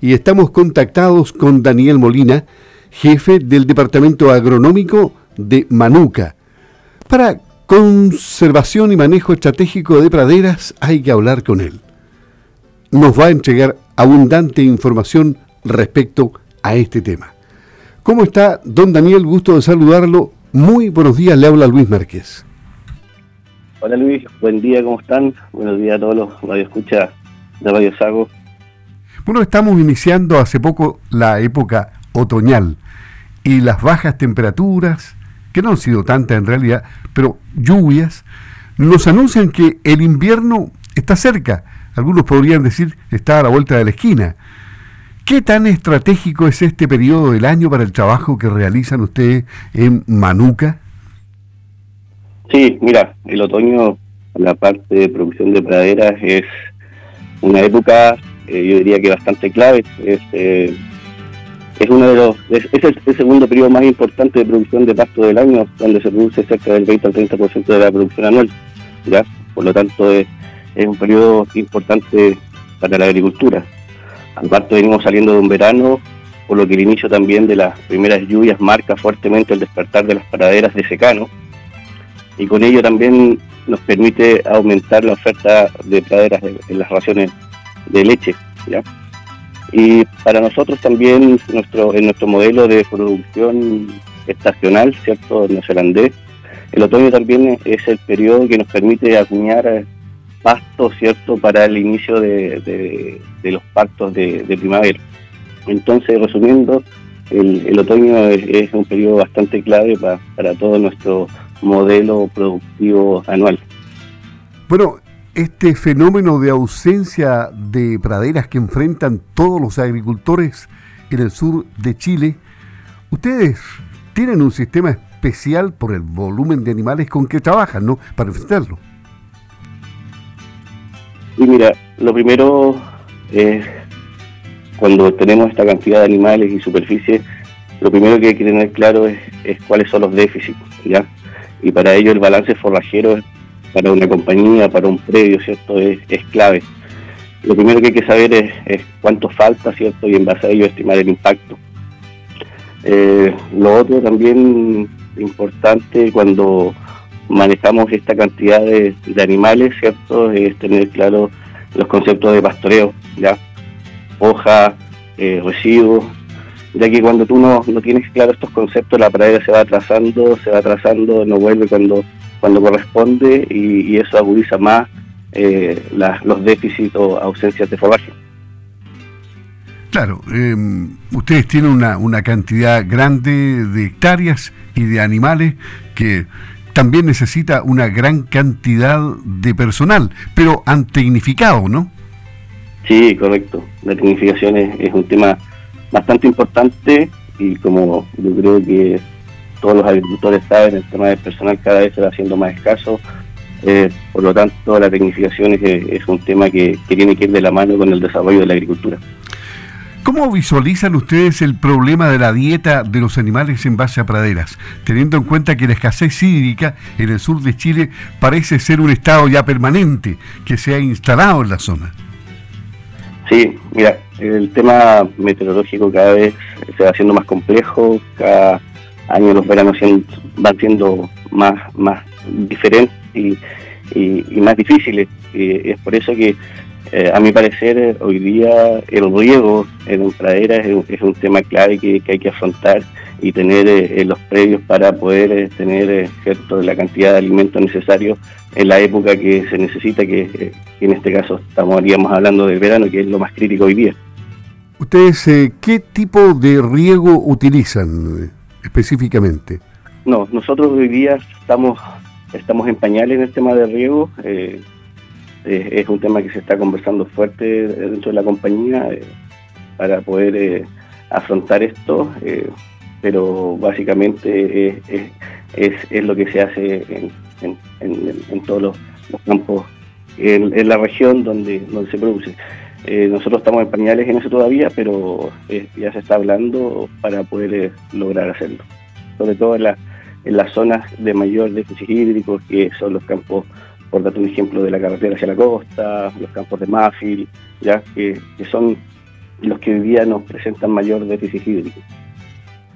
y estamos contactados con Daniel Molina, jefe del Departamento Agronómico de Manuca. Para conservación y manejo estratégico de praderas hay que hablar con él. Nos va a entregar abundante información respecto a este tema. ¿Cómo está, don Daniel? Gusto de saludarlo. Muy buenos días, le habla Luis Márquez. Hola Luis, buen día, ¿cómo están? Buenos días a todos los radioescuchas de Radio Sago. Bueno, estamos iniciando hace poco la época otoñal y las bajas temperaturas, que no han sido tantas en realidad, pero lluvias, nos anuncian que el invierno está cerca. Algunos podrían decir está a la vuelta de la esquina. ¿Qué tan estratégico es este periodo del año para el trabajo que realizan ustedes en Manuca? Sí, mira, el otoño, la parte de producción de praderas es una época, eh, yo diría que bastante clave. Es, eh, uno de los, es, el, segundo periodo más importante de producción de pasto del año, donde se produce cerca del 20 al 30% de la producción anual. ¿ya? Por lo tanto, es, un periodo importante para la agricultura. Aparte venimos saliendo de un verano, por lo que el inicio también de las primeras lluvias marca fuertemente el despertar de las praderas de secano y con ello también nos permite aumentar la oferta de praderas en, las raciones de leche. ¿ya? Y para nosotros también nuestro en nuestro modelo de producción estacional, ¿cierto? Neozelandés, el otoño también es el periodo que nos permite acuñar pasto, ¿cierto?, para el inicio de, los pactos de, primavera. Entonces, resumiendo, el, otoño es, un periodo bastante clave para todo nuestro modelo productivo anual. Bueno, este fenómeno de ausencia de praderas que enfrentan todos los agricultores en el sur de Chile, ustedes tienen un sistema especial por el volumen de animales con que trabajan, ¿no? Para enfrentarlo. Y mira, lo primero es cuando tenemos esta cantidad de animales y superficie, lo primero que hay que tener claro es, cuáles son los déficits, ¿ya? Y para ello el balance forrajero para una compañía, para un predio, ¿cierto? Es, clave. Lo primero que hay que saber es, cuánto falta, ¿cierto? Y en base a ello estimar el impacto. Eh, lo otro también importante cuando manejamos esta cantidad de, animales, ¿cierto? Es tener claro los conceptos de pastoreo, ¿ya? Hoja, eh, residuos, ya que cuando tú no, no tienes claro estos conceptos, la pradera se va atrasando, se va atrasando, no vuelve cuando, cuando corresponde y, eso agudiza más eh, los déficits o ausencias de forraje. Claro, em, ustedes tienen una, una cantidad grande de hectáreas y de animales que también necesita una gran cantidad de personal, pero han tecnificado, ¿no? Sí, correcto. La tecnificación es, un tema bastante importante y como yo creo que todos los agricultores saben, el tema del personal cada vez se va haciendo más escaso. Eh, por lo tanto, la tecnificación es, un tema que, que tiene que ir de la mano con el desarrollo de la agricultura. ¿Cómo visualizan ustedes el problema de la dieta de los animales en base a praderas, teniendo en cuenta que la escasez hídrica en el sur de Chile parece ser un estado ya permanente que se ha instalado en la zona? Sí, mira, el tema meteorológico cada vez se va haciendo más complejo, cada año los veranos van siendo más, más diferentes y, más difíciles. Y es por eso que eh, a mi parecer, hoy día el riego en praderas es, un tema clave que, hay que afrontar y tener eh, los predios para poder eh, tener cierto la cantidad de alimentos necesarios en la época que se necesita, que, en este caso estaríamos hablando del verano, que es lo más crítico hoy día. ¿Ustedes qué tipo de riego utilizan específicamente? No, nosotros hoy día estamos, estamos en pañales en el tema de riego. Eh, es un tema que se está conversando fuerte dentro de la compañía eh, para poder eh, afrontar esto, eh, pero básicamente es, es, lo que se hace en, en, todos los, campos en, la región donde, donde se produce. Nosotros estamos en pañales en eso todavía, pero ya se está hablando para poder lograr hacerlo, sobre todo en, la, en las zonas de mayor déficit hídrico, que son los campos por darte un ejemplo de la carretera hacia la costa, los campos de Mafil, ya que, son los que hoy día nos presentan mayor déficit hídrico.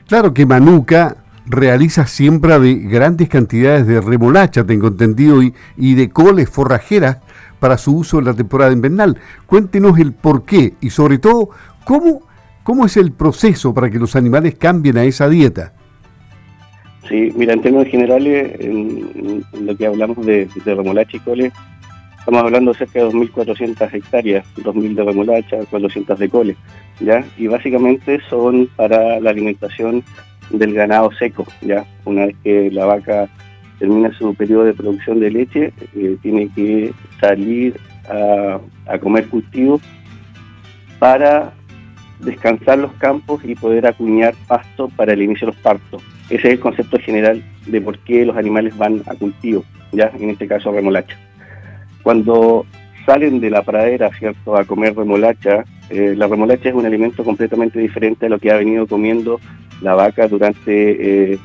Claro que Manuca realiza siembra de grandes cantidades de remolacha, tengo entendido, y, y de coles forrajeras para su uso en la temporada invernal. Cuéntenos el por qué y sobre todo cómo, cómo es el proceso para que los animales cambien a esa dieta. Sí, mira, en términos generales, en, lo que hablamos de, remolacha y coles, estamos hablando de cerca de 2.400 hectáreas, 2.000 de remolacha, 400 de coles, ¿ya? Y básicamente son para la alimentación del ganado seco, ¿ya? Una vez que la vaca termina su periodo de producción de leche, eh, tiene que salir a, comer cultivos para descansar los campos y poder acuñar pasto para el inicio de los partos. Ese es el concepto general de por qué los animales van a cultivo, ya en este caso remolacha. Cuando salen de la pradera, ¿cierto?, a comer remolacha, eh, la remolacha es un alimento completamente diferente a lo que ha venido comiendo la vaca durante eh,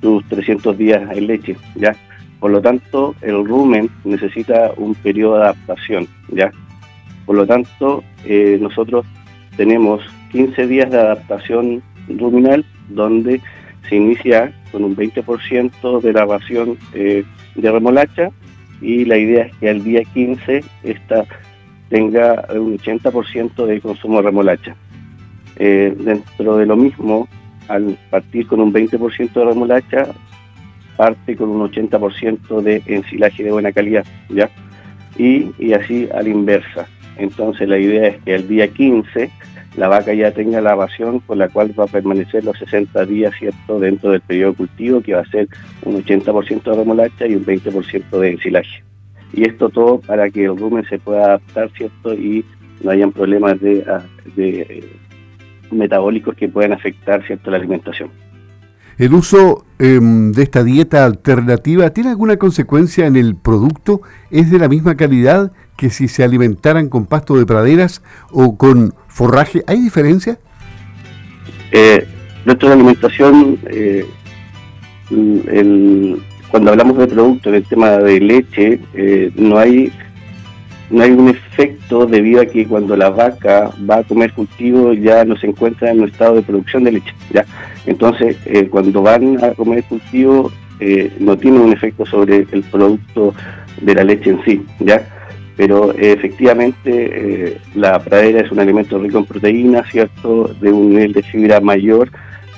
sus 300 días en leche, ¿ya? Por lo tanto, el rumen necesita un periodo de adaptación, ¿ya? Por lo tanto, eh, nosotros tenemos 15 días de adaptación ruminal donde se inicia con un 20% de la ración eh, de remolacha y la idea es que al día 15 esta tenga un 80% de consumo de remolacha. Eh, dentro de lo mismo, al partir con un 20% de remolacha, parte con un 80% de ensilaje de buena calidad, ¿ya? Y, y así a la inversa. Entonces la idea es que al día 15 la vaca ya tenga la ración con la cual va a permanecer los 60 días, ¿cierto?, dentro del periodo de cultivo, que va a ser un 80% de remolacha y un 20% de ensilaje. Y esto todo para que el rumen se pueda adaptar, ¿cierto?, y no hayan problemas de, ah, de metabólicos que puedan afectar, ¿cierto?, la alimentación. ¿El uso em, de esta dieta alternativa tiene alguna consecuencia en el producto? ¿Es de la misma calidad que si se alimentaran con pasto de praderas o con forraje? ¿Hay diferencia? Eh, nuestra alimentación, eh, cuando hablamos de producto, en el tema de leche, eh, no hay no hay un efecto debido a que cuando la vaca va a comer cultivo ya no se encuentra en un estado de producción de leche. ¿ya? Entonces, eh, cuando van a comer cultivo, eh, no tiene un efecto sobre el producto de la leche en sí. ¿ya? pero efectivamente eh, la pradera es un alimento rico en proteínas, ¿cierto? De un nivel de fibra mayor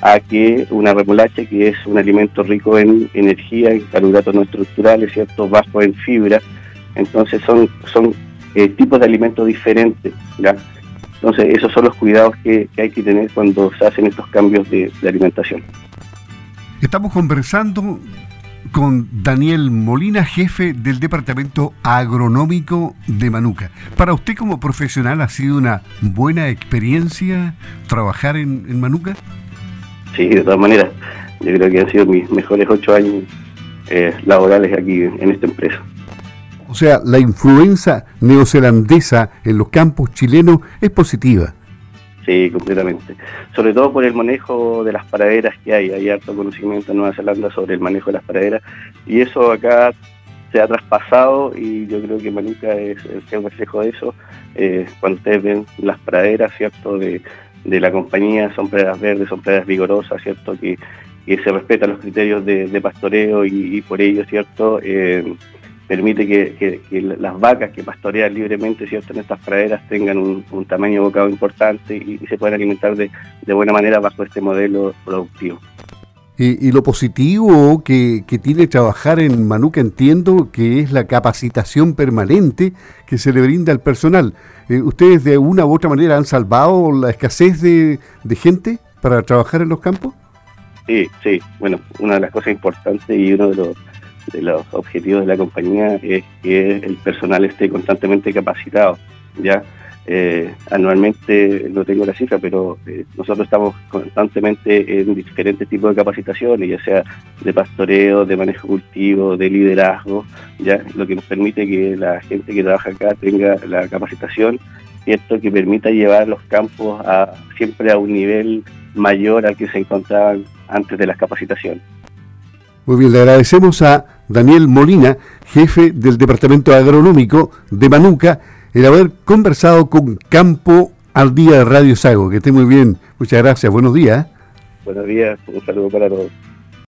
a que una remolacha, que es un alimento rico en energía, en carbohidratos no estructurales, ¿cierto? Bajo en fibra. Entonces son, son eh, tipos de alimentos diferentes, ¿ya? Entonces esos son los cuidados que, hay que tener cuando se hacen estos cambios de alimentación. Estamos conversando con Daniel Molina, jefe del Departamento Agronómico de Manuca. Para usted como profesional, ¿ha sido una buena experiencia trabajar en, Manuca? Sí, de todas maneras. Yo creo que han sido mis mejores ocho años eh, laborales aquí en esta empresa. O sea, la influencia neozelandesa en los campos chilenos es positiva. Sí, completamente. Sobre todo por el manejo de las praderas que hay. Hay harto conocimiento en Nueva Zelanda sobre el manejo de las praderas y eso acá se ha traspasado y yo creo que Manuka es, el reflejo de eso. Eh, cuando ustedes ven las praderas, ¿cierto? De, la compañía, son praderas verdes, son praderas vigorosas, ¿cierto? Que, se respetan los criterios de, pastoreo y, por ello, ¿cierto? Eh, permite que, las vacas que pastorean libremente ¿cierto? en estas praderas tengan un, tamaño bocado importante y, se puedan alimentar de, buena manera bajo este modelo productivo. Y, lo positivo que, tiene trabajar en Manuca entiendo que es la capacitación permanente que se le brinda al personal. Eh, ¿Ustedes de una u otra manera han salvado la escasez de, de gente para trabajar en los campos? Sí, sí. Bueno, una de las cosas importantes y uno de los de los objetivos de la compañía es que el personal esté constantemente capacitado. Ya eh, anualmente no tengo la cifra, pero eh, nosotros estamos constantemente en diferentes tipos de capacitaciones, ya sea de pastoreo, de manejo cultivo, de liderazgo, ya lo que nos permite que la gente que trabaja acá tenga la capacitación cierto que permita llevar los campos a siempre a un nivel mayor al que se encontraban antes de las capacitaciones. Muy bien, le agradecemos a Daniel Molina, jefe del Departamento Agronómico de Manuca, el haber conversado con Campo al día de Radio Sago. Que esté muy bien. Muchas gracias. Buenos días. Buenos días. Un saludo para todos.